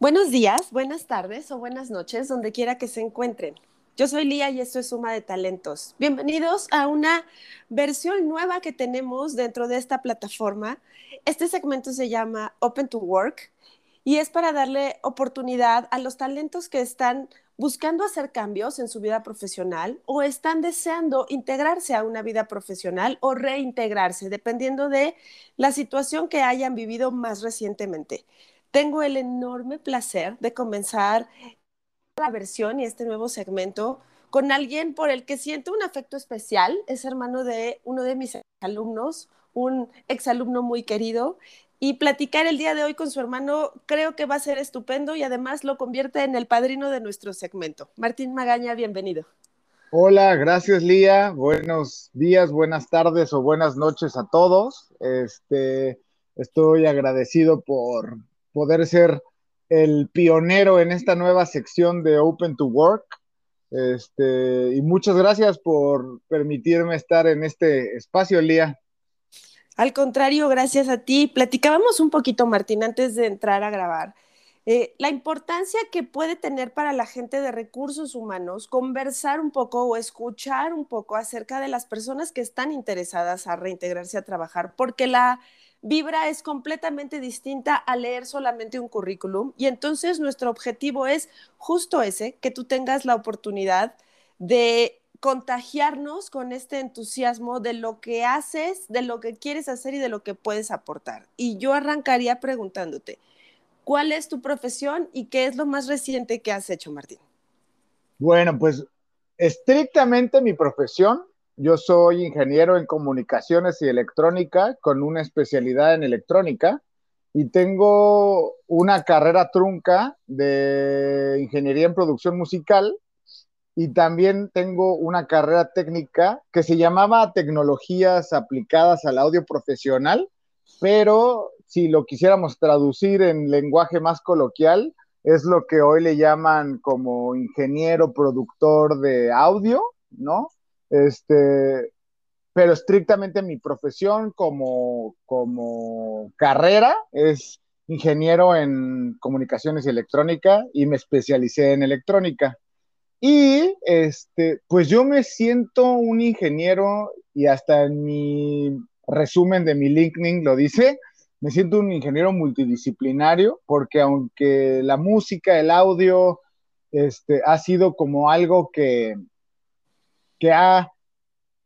Buenos días, buenas tardes o buenas noches, donde quiera que se encuentren. Yo soy Lía y esto es Suma de Talentos. Bienvenidos a una versión nueva que tenemos dentro de esta plataforma. Este segmento se llama Open to Work y es para darle oportunidad a los talentos que están buscando hacer cambios en su vida profesional o están deseando integrarse a una vida profesional o reintegrarse, dependiendo de la situación que hayan vivido más recientemente tengo el enorme placer de comenzar la versión y este nuevo segmento con alguien por el que siento un afecto especial. Es hermano de uno de mis alumnos, un exalumno muy querido. Y platicar el día de hoy con su hermano creo que va a ser estupendo y además lo convierte en el padrino de nuestro segmento. Martín Magaña, bienvenido. Hola, gracias Lía. Buenos días, buenas tardes o buenas noches a todos. Este, estoy agradecido por poder ser el pionero en esta nueva sección de Open to Work. Este, y muchas gracias por permitirme estar en este espacio, Lía. Al contrario, gracias a ti. Platicábamos un poquito, Martín, antes de entrar a grabar. Eh, la importancia que puede tener para la gente de recursos humanos conversar un poco o escuchar un poco acerca de las personas que están interesadas a reintegrarse a trabajar, porque la, Vibra es completamente distinta a leer solamente un currículum y entonces nuestro objetivo es justo ese, que tú tengas la oportunidad de contagiarnos con este entusiasmo de lo que haces, de lo que quieres hacer y de lo que puedes aportar. Y yo arrancaría preguntándote, ¿cuál es tu profesión y qué es lo más reciente que has hecho, Martín? Bueno, pues estrictamente mi profesión yo soy ingeniero en comunicaciones y electrónica con una especialidad en electrónica y tengo una carrera trunca de ingeniería en producción musical y también tengo una carrera técnica que se llamaba tecnologías aplicadas al audio profesional, pero si lo quisiéramos traducir en lenguaje más coloquial, es lo que hoy le llaman como ingeniero productor de audio, ¿no? Este, pero estrictamente mi profesión como, como carrera es ingeniero en comunicaciones y electrónica y me especialicé en electrónica. Y este, pues yo me siento un ingeniero y hasta en mi resumen de mi LinkedIn lo dice, me siento un ingeniero multidisciplinario porque aunque la música, el audio, este, ha sido como algo que, que ha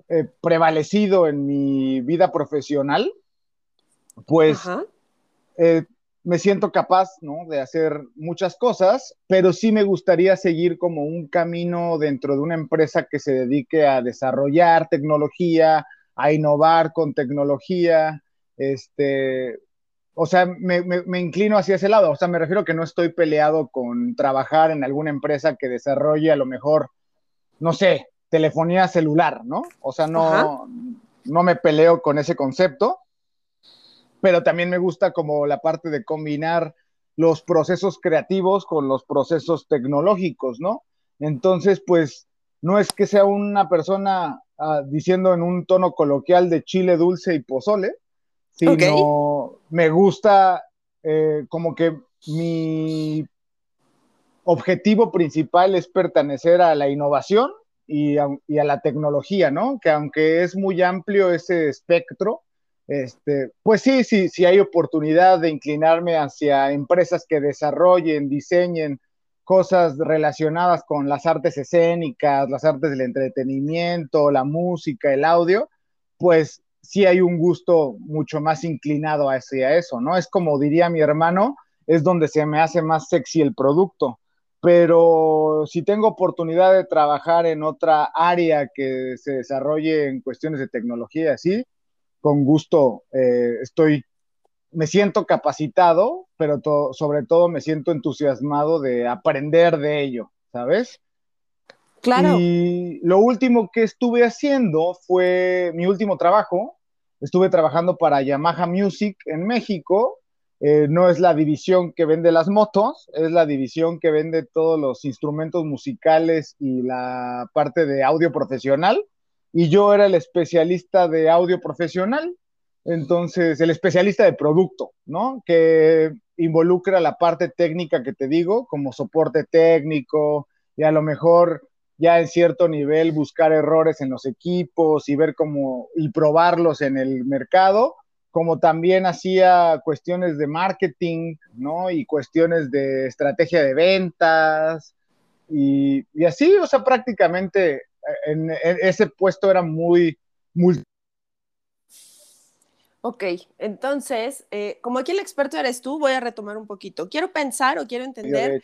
eh, prevalecido en mi vida profesional, pues eh, me siento capaz de hacer muchas cosas, pero sí me gustaría seguir como un camino dentro de una empresa que se dedique a desarrollar tecnología, a innovar con tecnología, este, o sea, me, me, inclino hacia ese lado, o sea, me refiero que no estoy peleado con trabajar en alguna empresa que desarrolle a lo mejor, no sé, telefonía celular, ¿no? O sea, no, no me peleo con ese concepto, pero también me gusta como la parte de combinar los procesos creativos con los procesos tecnológicos, ¿no? Entonces, pues, no es que sea una persona ah, diciendo en un tono coloquial de chile dulce y pozole, sino me gusta eh, como que mi objetivo principal es pertenecer a la innovación y a, la tecnología, ¿no? Que aunque es muy amplio ese espectro, este, pues sí, sí, sí hay oportunidad de inclinarme hacia empresas que desarrollen, diseñen cosas relacionadas con las artes escénicas, las artes del entretenimiento, la música, el audio, pues sí hay un gusto mucho más inclinado hacia eso, ¿no? Es como diría mi hermano, es donde se me hace más sexy el producto pero si tengo oportunidad de trabajar en otra área que se desarrolle en cuestiones de tecnología, sí, con gusto eh, estoy, me siento capacitado, pero sobre todo me siento entusiasmado de aprender de ello, ¿sabes? Claro. Y lo último que estuve haciendo fue mi último trabajo. Estuve trabajando para Yamaha Music en México eh, no es la división que vende las motos, es la división que vende todos los instrumentos musicales y la parte de audio profesional. Y yo era el especialista de audio profesional. Entonces, el especialista de producto, ¿no? Que involucra la parte técnica que te digo, como soporte técnico y a lo mejor ya en cierto nivel buscar errores en los equipos y ver cómo y probarlos en el mercado, como también hacía cuestiones de marketing, ¿no? Y cuestiones de estrategia de ventas y, y así, o sea, prácticamente en, en ese puesto era muy, muy Ok, entonces, eh, como aquí el experto eres tú, voy a retomar un poquito. Quiero pensar o quiero entender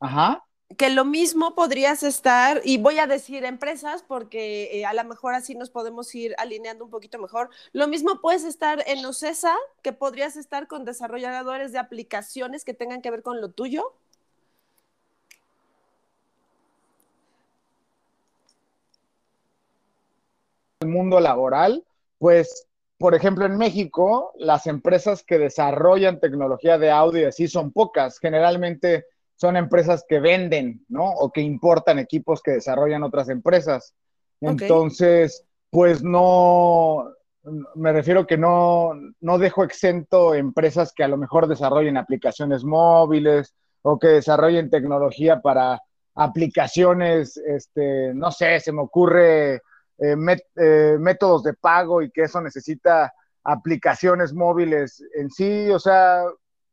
Ajá. Que lo mismo podrías estar, y voy a decir empresas porque eh, a lo mejor así nos podemos ir alineando un poquito mejor. Lo mismo puedes estar en OCESA, que podrías estar con desarrolladores de aplicaciones que tengan que ver con lo tuyo. El mundo laboral, pues por ejemplo, en México, las empresas que desarrollan tecnología de audio así son pocas. Generalmente son empresas que venden, ¿no? O que importan equipos que desarrollan otras empresas. Entonces, pues no, me refiero que no, no dejo exento empresas que a lo mejor desarrollen aplicaciones móviles o que desarrollen tecnología para aplicaciones, este, no sé, se me ocurre eh, eh, métodos de pago y que eso necesita aplicaciones móviles en sí, o sea,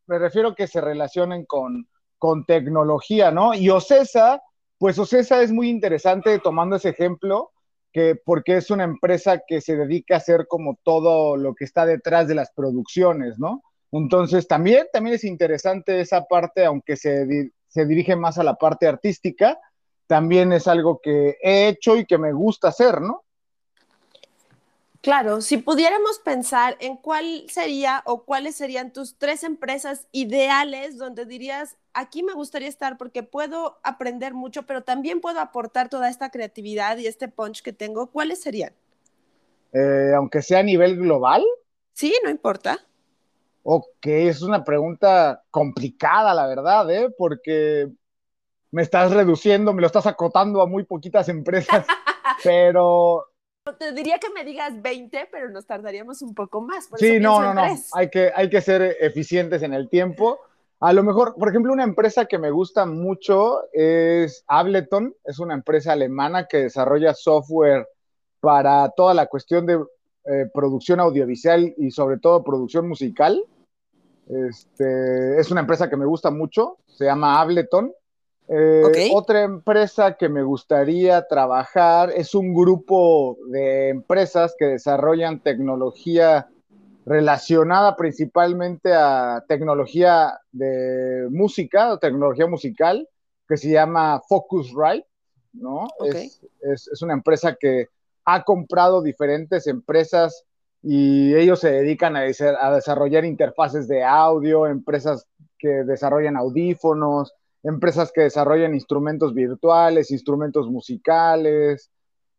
me refiero que se relacionen con, con tecnología, ¿no? Y Ocesa, pues Ocesa es muy interesante tomando ese ejemplo, que porque es una empresa que se dedica a hacer como todo lo que está detrás de las producciones, ¿no? Entonces también, también es interesante esa parte, aunque se, se dirige más a la parte artística, también es algo que he hecho y que me gusta hacer, ¿no? Claro, si pudiéramos pensar en cuál sería o cuáles serían tus tres empresas ideales donde dirías, aquí me gustaría estar porque puedo aprender mucho, pero también puedo aportar toda esta creatividad y este punch que tengo, ¿cuáles serían? Eh, aunque sea a nivel global. Sí, no importa. Ok, es una pregunta complicada, la verdad, ¿eh? Porque me estás reduciendo, me lo estás acotando a muy poquitas empresas, pero... Te diría que me digas 20, pero nos tardaríamos un poco más. sí, no, no, no. Hay que, hay que ser eficientes en el tiempo. A lo mejor, por ejemplo, una empresa que me gusta mucho es Ableton. Es una empresa alemana que desarrolla software para toda la cuestión de eh, producción audiovisual y sobre todo producción musical. Este, es una empresa que me gusta mucho. Se llama Ableton. Eh, otra empresa que me gustaría trabajar es un grupo de empresas que desarrollan tecnología relacionada principalmente a tecnología de música o tecnología musical que se llama Focusrite, ¿no? Es, es, una empresa que ha comprado diferentes empresas y ellos se dedican a, a desarrollar interfaces de audio, empresas que desarrollan audífonos, empresas que desarrollan instrumentos virtuales, instrumentos musicales.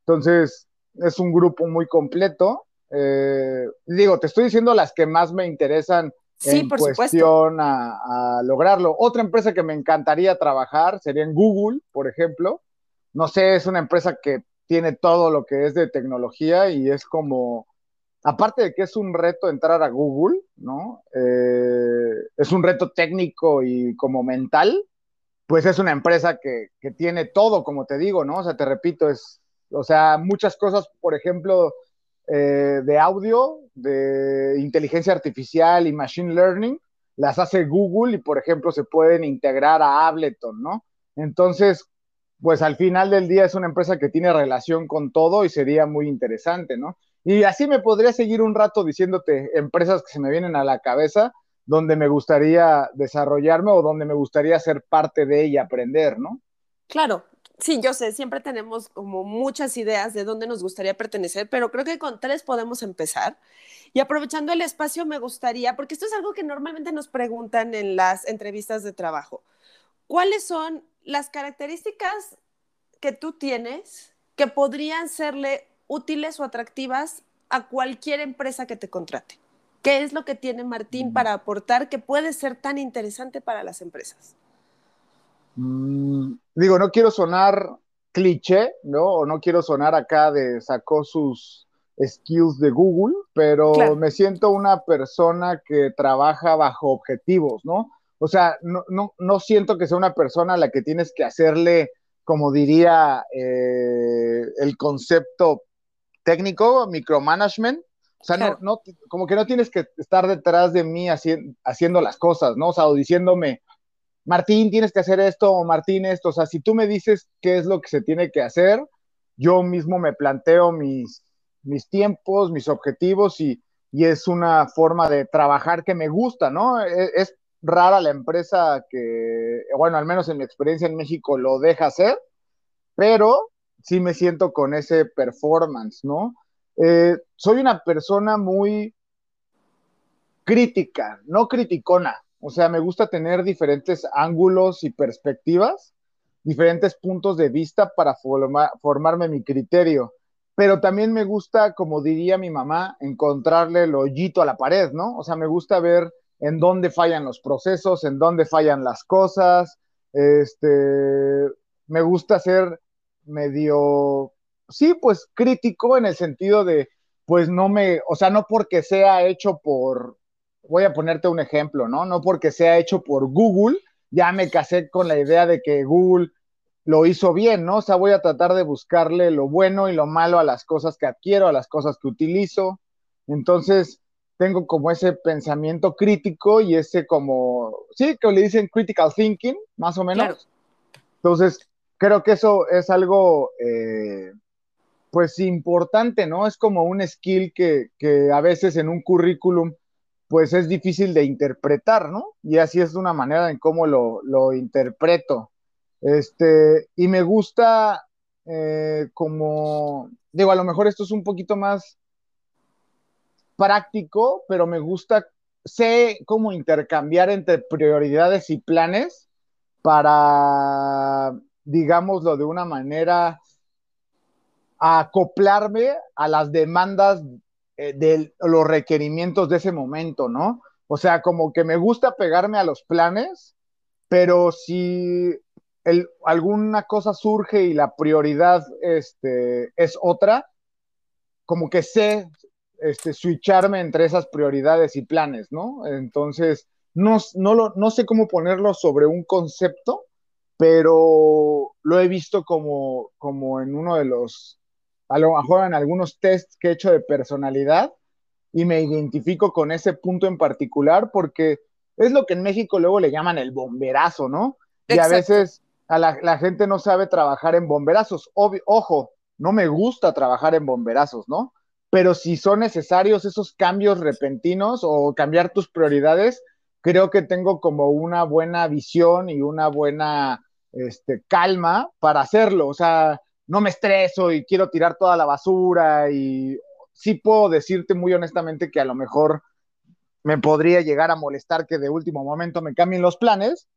Entonces, es un grupo muy completo. Eh, digo, te estoy diciendo las que más me interesan en cuestión a, lograrlo. Otra empresa que me encantaría trabajar sería en Google, por ejemplo. No sé, es una empresa que tiene todo lo que es de tecnología y es como, aparte de que es un reto entrar a Google, ¿no? Eh, es un reto técnico y como mental, pues es una empresa que, tiene todo, como te digo, ¿no? O sea, te repito, es, o sea, muchas cosas, por ejemplo, eh, de audio, de inteligencia artificial y machine learning, las hace Google y, por ejemplo, se pueden integrar a Ableton, ¿no? Entonces, pues al final del día es una empresa que tiene relación con todo y sería muy interesante, ¿no? Y así me podría seguir un rato diciéndote empresas que se me vienen a la cabeza, donde me gustaría desarrollarme o donde me gustaría ser parte de ella, aprender, ¿no? Claro, sí, yo sé, siempre tenemos como muchas ideas de dónde nos gustaría pertenecer, pero creo que con tres podemos empezar. Y aprovechando el espacio, me gustaría, porque esto es algo que normalmente nos preguntan en las entrevistas de trabajo, ¿cuáles son las características que tú tienes que podrían serle útiles o atractivas a cualquier empresa que te contrate? ¿Qué es lo que tiene Martín para aportar que puede ser tan interesante para las empresas? Mm, digo, no quiero sonar cliché, ¿no? O no quiero sonar acá de sacó sus, skills de Google, pero me siento una persona que trabaja bajo objetivos, ¿no? O sea, no, no, siento que sea una persona a la que tienes que hacerle, como diría eh, el concepto técnico, micromanagement. O sea, no, como que no tienes que estar detrás de mí haciendo las cosas, ¿no? O sea, o diciéndome, Martín, tienes que hacer esto, o Martín, esto. O sea, si tú me dices qué es lo que se tiene que hacer, yo mismo me planteo mis, mis tiempos, mis objetivos y, es una forma de trabajar que me gusta, ¿no? E, es, rara la empresa que, bueno, al menos en mi experiencia en México lo deja hacer, pero sí me siento con ese performance, ¿no? Eh, soy una persona muy crítica, no criticona. O sea, me gusta tener diferentes ángulos y perspectivas, diferentes puntos de vista para formarme mi criterio. Pero también me gusta, como diría mi mamá, encontrarle el hoyito a la pared, ¿no? O sea, me gusta ver en dónde fallan los procesos, en dónde fallan las cosas. Este, me gusta ser medio, sí, pues crítico en el sentido de, pues no me, o sea, no porque sea hecho por, voy a ponerte un ejemplo, ¿no? No porque sea hecho por Google, ya me casé con la idea de que Google lo hizo bien, ¿no? O sea, voy a tratar de buscarle lo bueno y lo malo a las cosas que adquiero, a las cosas que utilizo. Entonces, tengo como ese pensamiento crítico y ese como, sí, que le dicen critical thinking, más o menos. Entonces, creo que eso es algo, eh, pues, importante, ¿no? Es como un skill que, que, a veces en un currículum, pues, es difícil de interpretar, ¿no? Y así es una manera en cómo lo, lo interpreto. Este, y me gusta eh, como, digo, a lo mejor esto es un poquito más práctico, pero me gusta, sé cómo intercambiar entre prioridades y planes para, digámoslo de una manera, acoplarme a las demandas eh, de los requerimientos de ese momento, ¿no? O sea, como que me gusta pegarme a los planes, pero si alguna cosa surge y la prioridad este, es otra, como que sé este, switcharme entre esas prioridades y planes, ¿no? Entonces, no, no, lo, no sé cómo ponerlo sobre un concepto, pero lo he visto como, como en uno de los, a lo mejor en algunos tests que he hecho de personalidad y me identifico con ese punto en particular porque es lo que en México luego le llaman el bomberazo, ¿no? Y a veces a la, la, gente no sabe trabajar en bomberazos. ojo, no me gusta trabajar en bomberazos, ¿no? pero si son necesarios esos cambios repentinos o cambiar tus prioridades, creo que tengo como una buena visión y una buena este, calma para hacerlo. O sea, no me estreso y quiero tirar toda la basura y sí puedo decirte muy honestamente que a lo mejor me podría llegar a molestar que de último momento me cambien los planes,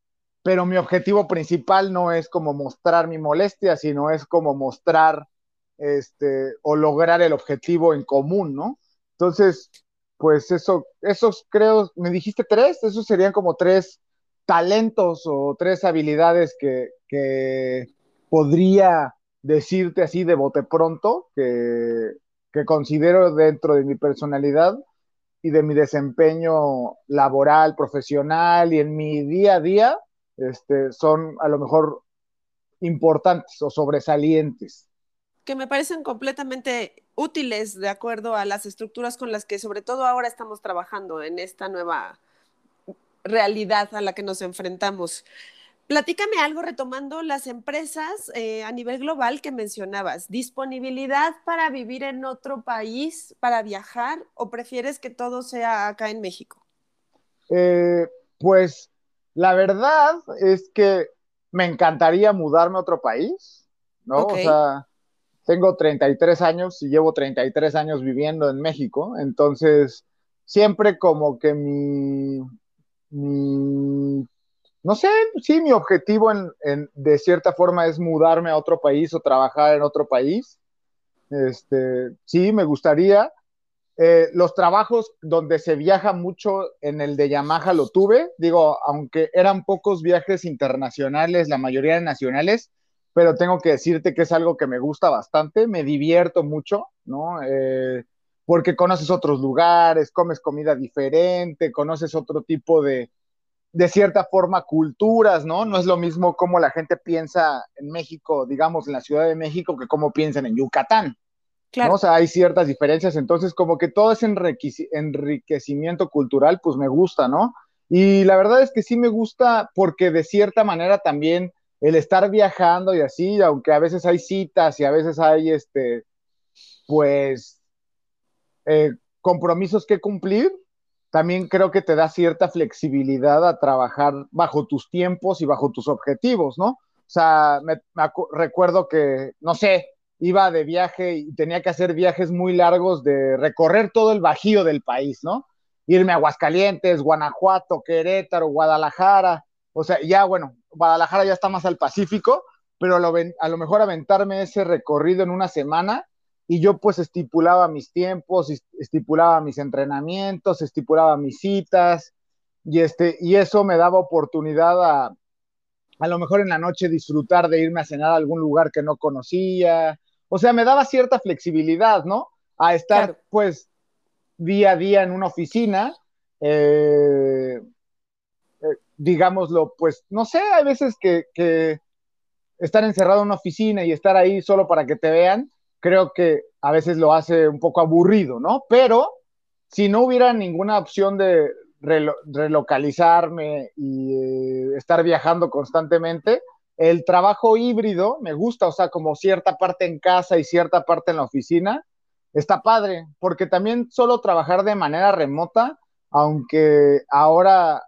pero mi objetivo principal no es como mostrar mi molestia, sino es como mostrar este, o lograr el objetivo en común, ¿no? Entonces, pues eso, esos creo, me dijiste tres, esos serían como tres talentos o tres habilidades que, que podría decirte así de bote pronto, que, que considero dentro de mi personalidad y de mi desempeño laboral, profesional y en mi día a día, este, son a lo mejor importantes o sobresalientes que me parecen completamente útiles de acuerdo a las estructuras con las que sobre todo ahora estamos trabajando en esta nueva realidad a la que nos enfrentamos. Platícame algo retomando las empresas eh, a nivel global que mencionabas. ¿Disponibilidad para vivir en otro país, para viajar, o prefieres que todo sea acá en México? Eh, pues la verdad es que me encantaría mudarme a otro país, ¿no? O sea, tengo 33 años y llevo 33 años viviendo en México, entonces siempre como que mi, no sé, sí, mi objetivo en, de cierta forma es mudarme a otro país o trabajar en otro país. Este, sí, me gustaría. Eh, los trabajos donde se viaja mucho en el de Yamaha lo tuve, digo, aunque eran pocos viajes internacionales, la mayoría nacionales, pero tengo que decirte que es algo que me gusta bastante, me divierto mucho, ¿no? Eh, porque conoces otros lugares, comes comida diferente, conoces otro tipo de, de cierta forma, culturas, ¿no? No es lo mismo como la gente piensa en México, digamos, en la Ciudad de México, que como piensan en Yucatán. Claro. O sea, hay ciertas diferencias, entonces como que todo ese enriquecimiento cultural, pues me gusta, ¿no? Y la verdad es que sí me gusta porque de cierta manera también el estar viajando y así, aunque a veces hay citas y a veces hay, este, pues, eh, compromisos que cumplir, también creo que te da cierta flexibilidad a trabajar bajo tus tiempos y bajo tus objetivos, ¿no? O sea, me, recuerdo que, no sé, iba de viaje y tenía que hacer viajes muy largos de recorrer todo el bajío del país, ¿no? Irme a Aguascalientes, Guanajuato, Querétaro, Guadalajara, o sea, ya bueno, Guadalajara ya está más al Pacífico, pero a lo mejor aventarme ese recorrido en una semana y yo pues estipulaba mis tiempos, estipulaba mis entrenamientos, estipulaba mis citas y, este, y eso me daba oportunidad a, a lo mejor en la noche disfrutar de irme a cenar a algún lugar que no conocía. O sea, me daba cierta flexibilidad, ¿no? A estar pues día a día en una oficina. Eh, eh, digámoslo, pues no sé, hay veces que, que estar encerrado en una oficina y estar ahí solo para que te vean, creo que a veces lo hace un poco aburrido, ¿no? Pero si no hubiera ninguna opción de relocalizarme y eh, estar viajando constantemente, el trabajo híbrido me gusta, o sea, como cierta parte en casa y cierta parte en la oficina, está padre, porque también solo trabajar de manera remota, aunque ahora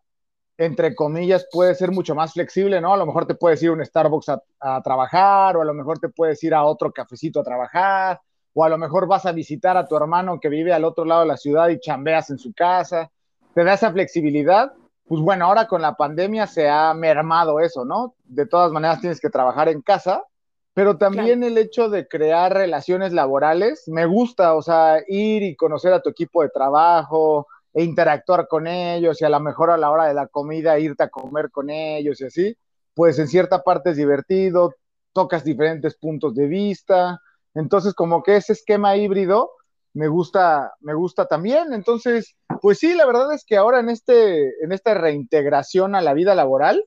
entre comillas, puede ser mucho más flexible, ¿no? A lo mejor te puedes ir a un Starbucks a, trabajar, o a lo mejor te puedes ir a otro cafecito a trabajar, o a lo mejor vas a visitar a tu hermano que vive al otro lado de la ciudad y chambeas en su casa. Te da esa flexibilidad. Pues bueno, ahora con la pandemia se ha mermado eso, ¿no? De todas maneras tienes que trabajar en casa, pero también el hecho de crear relaciones laborales, me gusta, o sea, ir y conocer a tu equipo de trabajo, e interactuar con ellos y a lo mejor a la hora de la comida irte a comer con ellos y así, pues en cierta parte es divertido, tocas diferentes puntos de vista, entonces como que ese esquema híbrido me gusta, me gusta también, entonces, pues sí, la verdad es que ahora en, este, en esta reintegración a la vida laboral,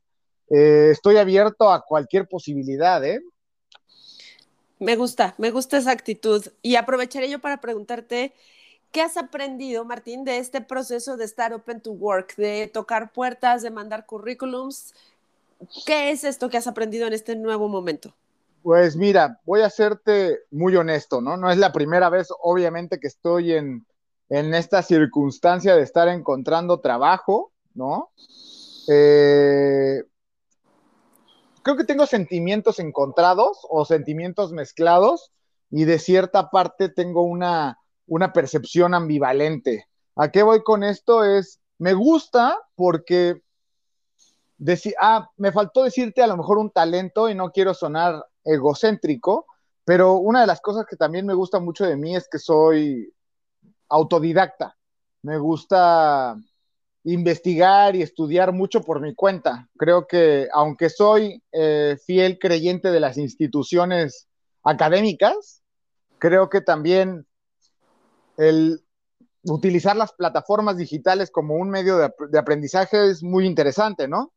eh, estoy abierto a cualquier posibilidad, ¿eh? Me gusta, me gusta esa actitud. Y aprovecharé yo para preguntarte, ¿Qué has aprendido, Martín, de este proceso de estar open to work, de tocar puertas, de mandar currículums? ¿Qué es esto que has aprendido en este nuevo momento? Pues mira, voy a serte muy honesto, ¿no? No es la primera vez, obviamente, que estoy en, en esta circunstancia de estar encontrando trabajo, ¿no? Eh, creo que tengo sentimientos encontrados o sentimientos mezclados y de cierta parte tengo una una percepción ambivalente. ¿A qué voy con esto? Es, me gusta porque, ah, me faltó decirte a lo mejor un talento y no quiero sonar egocéntrico, pero una de las cosas que también me gusta mucho de mí es que soy autodidacta. Me gusta investigar y estudiar mucho por mi cuenta. Creo que aunque soy eh, fiel creyente de las instituciones académicas, creo que también el utilizar las plataformas digitales como un medio de, aprendizaje es muy interesante, ¿no?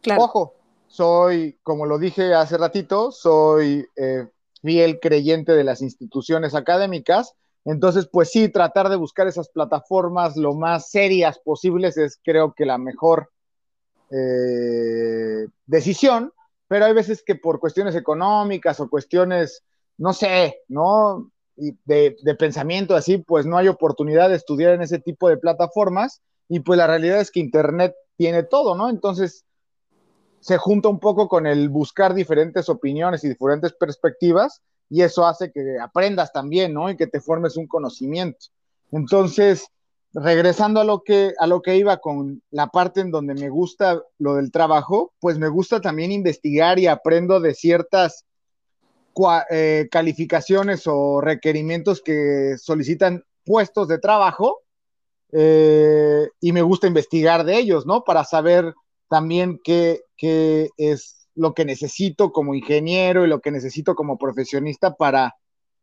Claro. Ojo, soy, como lo dije hace ratito, soy eh, fiel creyente de las instituciones académicas. Entonces, pues sí, tratar de buscar esas plataformas lo más serias posibles es creo que la mejor eh, decisión, pero hay veces que por cuestiones económicas o cuestiones, no sé, ¿no? De, pensamiento así, pues no hay oportunidad de estudiar en ese tipo de plataformas y pues la realidad es que Internet tiene todo, ¿no? Entonces se junta un poco con el buscar diferentes opiniones y diferentes perspectivas y eso hace que aprendas también, ¿no? Y que te formes un conocimiento. Entonces, regresando a lo que a lo que iba con la parte en donde me gusta lo del trabajo, pues me gusta también investigar y aprendo de ciertas eh, calificaciones o requerimientos que solicitan puestos de trabajo eh, y me gusta investigar de ellos, ¿no? Para saber también qué, es lo que necesito como ingeniero y lo que necesito como profesionista para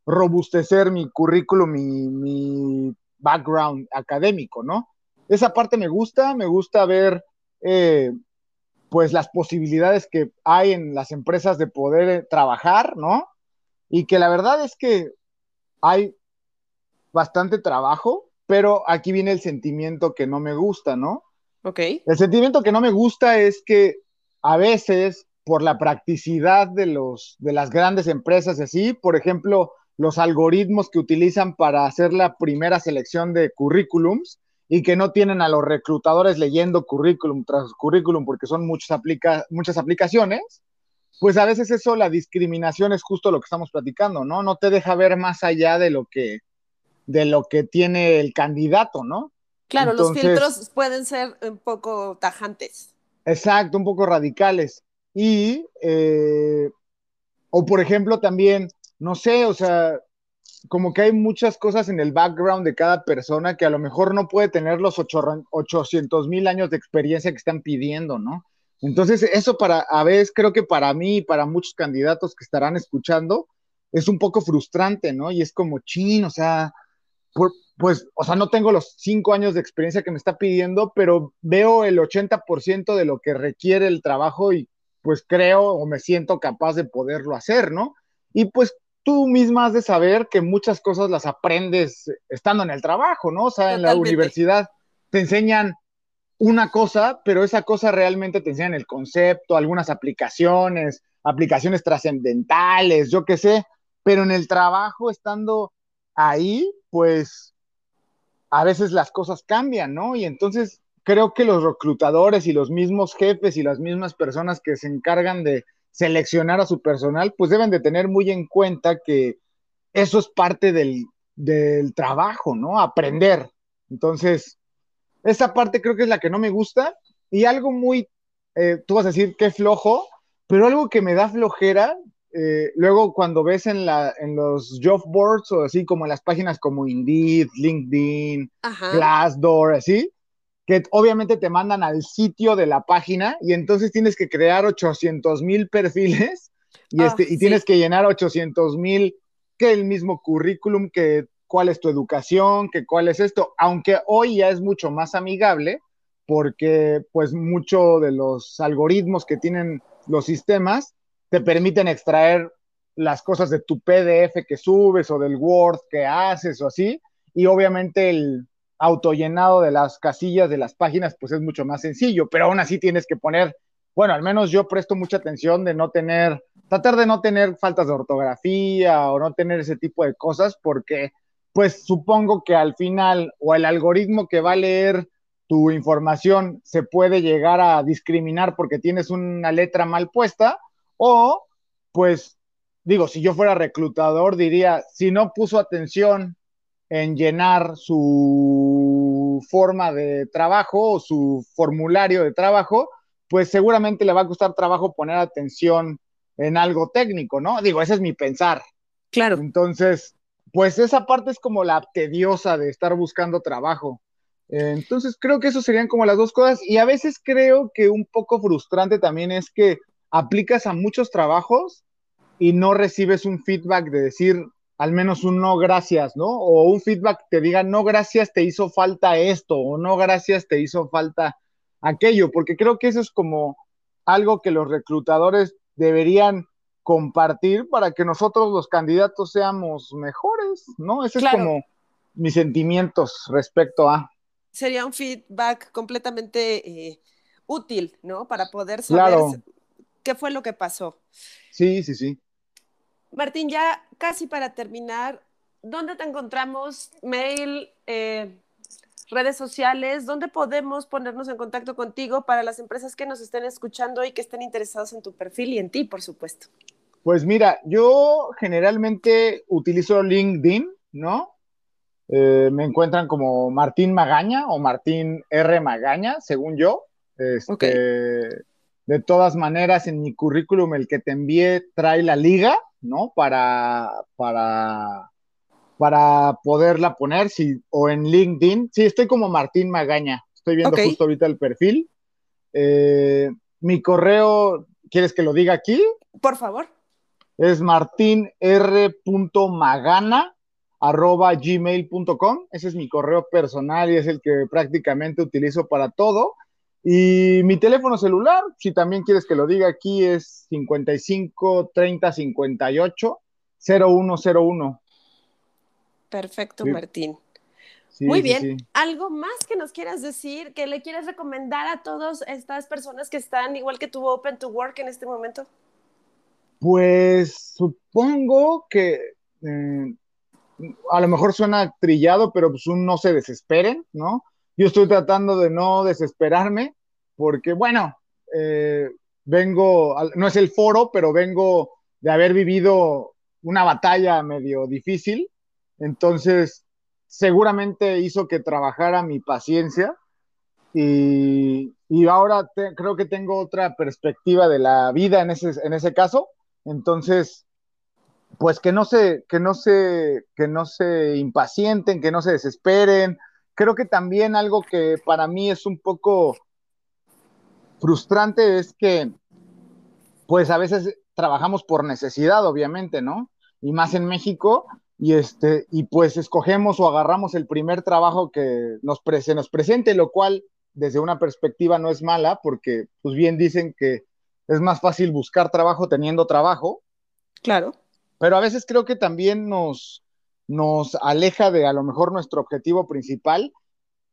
robustecer mi currículum, mi, mi background académico, ¿no? Esa parte me gusta, me gusta ver eh, pues las posibilidades que hay en las empresas de poder eh, trabajar, ¿no? Y que la verdad es que hay bastante trabajo, pero aquí viene el sentimiento que no me gusta, ¿no? Ok. El sentimiento que no me gusta es que a veces por la practicidad de, los, de las grandes empresas así, por ejemplo, los algoritmos que utilizan para hacer la primera selección de currículums y que no tienen a los reclutadores leyendo currículum tras currículum porque son muchas, aplica muchas aplicaciones, pues a veces eso, la discriminación es justo lo que estamos platicando, ¿no? No te deja ver más allá de lo que, de lo que tiene el candidato, ¿no? Claro, los filtros pueden ser un poco tajantes. Exacto, un poco radicales. Y, eh, o por ejemplo, también, no sé, o sea, como que hay muchas cosas en el background de cada persona que a lo mejor no puede tener los 800 mil años de experiencia que están pidiendo, ¿no? Entonces, eso para, a veces creo que para mí y para muchos candidatos que estarán escuchando, es un poco frustrante, ¿no? Y es como, chin, o sea, pues, o sea, no tengo los cinco años de experiencia que me está pidiendo, pero veo el 80% de lo que requiere el trabajo y pues creo o me siento capaz de poderlo hacer, ¿no? Y pues tú misma has de saber que muchas cosas las aprendes estando en el trabajo, ¿no? O sea, en la universidad te enseñan una cosa, pero esa cosa realmente te enseñan el concepto, algunas aplicaciones, aplicaciones trascendentales, yo qué sé, pero en el trabajo, estando ahí, pues a veces las cosas cambian, ¿no? Y entonces creo que los reclutadores y los mismos jefes y las mismas personas que se encargan de seleccionar a su personal, pues deben de tener muy en cuenta que eso es parte del, trabajo, ¿no? Aprender. Entonces, esa parte creo que es la que no me gusta y algo muy, eh, tú vas a decir que flojo, pero algo que me da flojera, eh, luego cuando ves en, la, en los job boards o así como en las páginas como Indeed, LinkedIn, Glassdoor, así, que obviamente te mandan al sitio de la página y entonces tienes que crear 800 mil perfiles y, este, y ah, tienes que llenar 800 mil, que el mismo currículum, que cuál es tu educación, que cuál es esto, aunque hoy ya es mucho más amigable porque pues mucho de los algoritmos que tienen los sistemas te permiten extraer las cosas de tu PDF que subes o del Word que haces o así, y obviamente el, autollenado de las casillas de las páginas, pues es mucho más sencillo, pero aún así tienes que poner, bueno, al menos yo presto mucha atención de no tener, tratar de no tener faltas de ortografía o no tener ese tipo de cosas, porque pues supongo que al final o el algoritmo que va a leer tu información se puede llegar a discriminar porque tienes una letra mal puesta, o pues digo, si yo fuera reclutador diría, si no puso atención en llenar su forma de trabajo o su formulario de trabajo, pues seguramente le va a costar trabajo poner atención en algo técnico, ¿no? Digo, ese es mi pensar. Claro. Entonces, pues esa parte es como la tediosa de estar buscando trabajo. Entonces, creo que eso serían como las dos cosas. Y a veces creo que un poco frustrante también es que aplicas a muchos trabajos y no recibes un feedback de decir, al menos un no gracias, ¿no? O un feedback te diga, no gracias, te hizo falta esto, o no gracias, te hizo falta aquello, porque creo que eso es como algo que los reclutadores deberían compartir para que nosotros los candidatos seamos mejores, ¿no? Ese es como mis sentimientos respecto a. Sería un feedback completamente eh, útil, ¿no? Para poder saber qué fue lo que pasó. Sí, sí, sí. Martín, ya casi para terminar, ¿dónde te encontramos? Mail, eh, redes sociales, ¿dónde podemos ponernos en contacto contigo para las empresas que nos estén escuchando y que estén interesados en tu perfil y en ti, por supuesto? Pues mira, yo generalmente utilizo LinkedIn, ¿no? Eh, me encuentran como Martín Magaña o Martín R. Magaña, según yo. Este, de todas maneras, en mi currículum, el que te envié trae la liga, ¿no? Para, para, para poderla poner, si, o en LinkedIn. Sí, estoy como Martín Magaña, estoy viendo justo ahorita el perfil. Eh, mi correo, ¿quieres que lo diga aquí? Por favor. Es martinr.magana arroba gmail.com. Ese es mi correo personal y es el que prácticamente utilizo para todo. Y mi teléfono celular, si también quieres que lo diga aquí, es 55 30 58 0101. Perfecto, Martín. Muy bien. ¿Algo más que nos quieras decir, que le quieras recomendar a todas estas personas que están igual que tú Open to Work en este momento? Pues supongo que eh, a lo mejor suena trillado, pero pues no se desesperen, ¿no? Yo estoy tratando de no desesperarme porque, bueno, eh, vengo, no es el foro, pero vengo de haber vivido una batalla medio difícil, entonces seguramente hizo que trabajara mi paciencia y, ahora creo que tengo otra perspectiva de la vida en ese, en ese caso, entonces pues que no se, que no se, que no se impacienten, que no se desesperen. Creo que también algo que para mí es un poco frustrante es que, pues a veces trabajamos por necesidad, obviamente, ¿no? Y más en México, y este, y pues escogemos o agarramos el primer trabajo que nos se nos presente, lo cual desde una perspectiva no es mala, porque pues bien dicen que es más fácil buscar trabajo teniendo trabajo. Claro pero a veces creo que también nos, nos aleja de a lo mejor nuestro objetivo principal.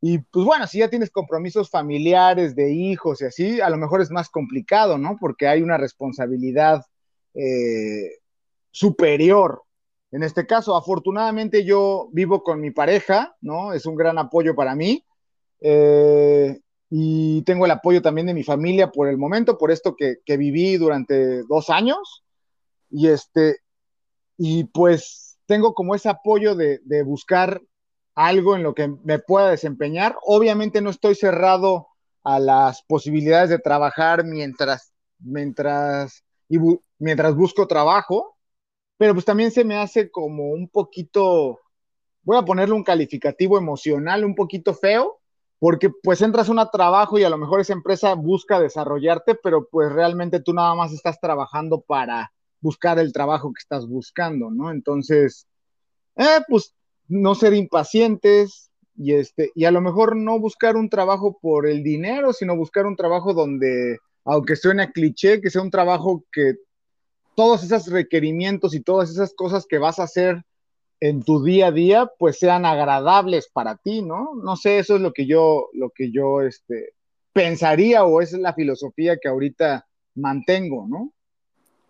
Y pues bueno, si ya tienes compromisos familiares, de hijos y así, a lo mejor es más complicado, ¿no? Porque hay una responsabilidad eh, superior. En este caso, afortunadamente yo vivo con mi pareja, ¿no? Es un gran apoyo para mí. Eh, y tengo el apoyo también de mi familia por el momento, por esto que, que viví durante dos años. Y este, y pues tengo como ese apoyo de, buscar algo en lo que me pueda desempeñar. Obviamente no estoy cerrado a las posibilidades de trabajar mientras, mientras, mientras busco trabajo, pero pues también se me hace como un poquito, voy a ponerle un calificativo emocional un poquito feo, porque pues entras a un trabajo y a lo mejor esa empresa busca desarrollarte, pero pues realmente tú nada más estás trabajando para buscar el trabajo que estás buscando, ¿no? Entonces, eh, pues no ser impacientes y, este, y a lo mejor no buscar un trabajo por el dinero, sino buscar un trabajo donde, aunque suene cliché, que sea un trabajo que todos esos requerimientos y todas esas cosas que vas a hacer en tu día a día, pues sean agradables para ti, ¿no? No sé, eso es lo que yo, lo que yo, este, pensaría o es la filosofía que ahorita mantengo, ¿no?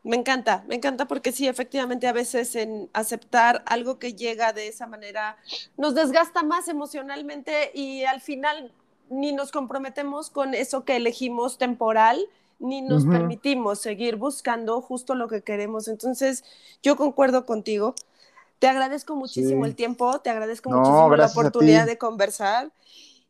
Me encanta, me encanta porque sí, efectivamente a veces en aceptar algo que llega de esa manera nos desgasta más emocionalmente y al final ni nos comprometemos con eso que elegimos temporal, ni nos permitimos seguir buscando justo lo que queremos. Entonces, yo concuerdo contigo. Te agradezco muchísimo el tiempo, te agradezco muchísimo la oportunidad de conversar.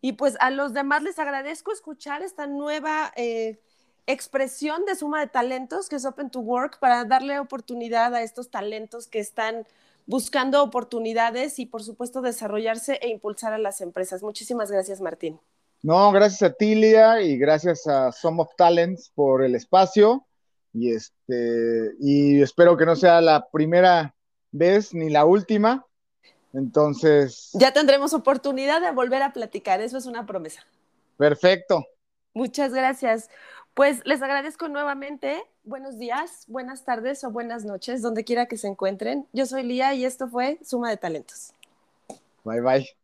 Y pues a los demás les agradezco escuchar esta nueva eh, expresión de suma de talentos que es Open to Work para darle oportunidad a estos talentos que están buscando oportunidades y por supuesto desarrollarse e impulsar a las empresas. Muchísimas gracias, Martín. No, gracias a Tilia y gracias a Some of Talents por el espacio y este y espero que no sea la primera vez ni la última. Entonces, ya tendremos oportunidad de volver a platicar, eso es una promesa. Perfecto. Muchas gracias. Pues les agradezco nuevamente. Buenos días, buenas tardes o buenas noches, donde quiera que se encuentren. Yo soy Lía y esto fue Suma de Talentos. Bye bye.